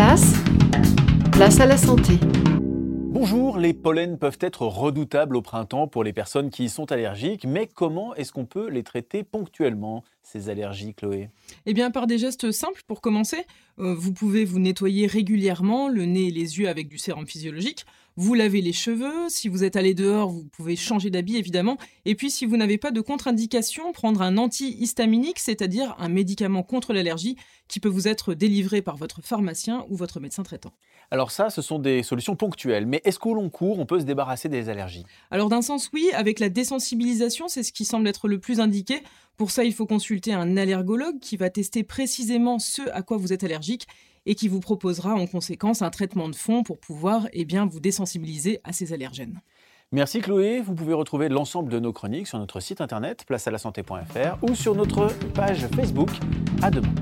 place, à la santé. Bonjour, les pollens peuvent être redoutables au printemps pour les personnes qui y sont allergiques, mais comment est-ce qu'on peut les traiter ponctuellement, ces allergies, Chloé? Eh bien, par des gestes simples pour commencer. Euh, vous pouvez vous nettoyer régulièrement le nez et les yeux avec du sérum physiologique. Vous lavez les cheveux. Si vous êtes allé dehors, vous pouvez changer d'habit, évidemment. Et puis, si vous n'avez pas de contre-indication, prendre un antihistaminique, c'est-à-dire un médicament contre l'allergie qui peut vous être délivré par votre pharmacien ou votre médecin traitant. Alors ça, ce sont des solutions ponctuelles, mais est-ce qu'au long cours, on peut se débarrasser des allergies? Alors d'un sens, oui, avec la désensibilisation, c'est ce qui semble être le plus indiqué. Pour ça, il faut consulter un allergologue qui va tester précisément ce à quoi vous êtes allergique et qui vous proposera en conséquence un traitement de fond pour pouvoir eh bien, vous désensibiliser à ces allergènes. Merci Chloé, vous pouvez retrouver l'ensemble de nos chroniques sur notre site internet placealasanté.fr ou sur notre page Facebook. À demain.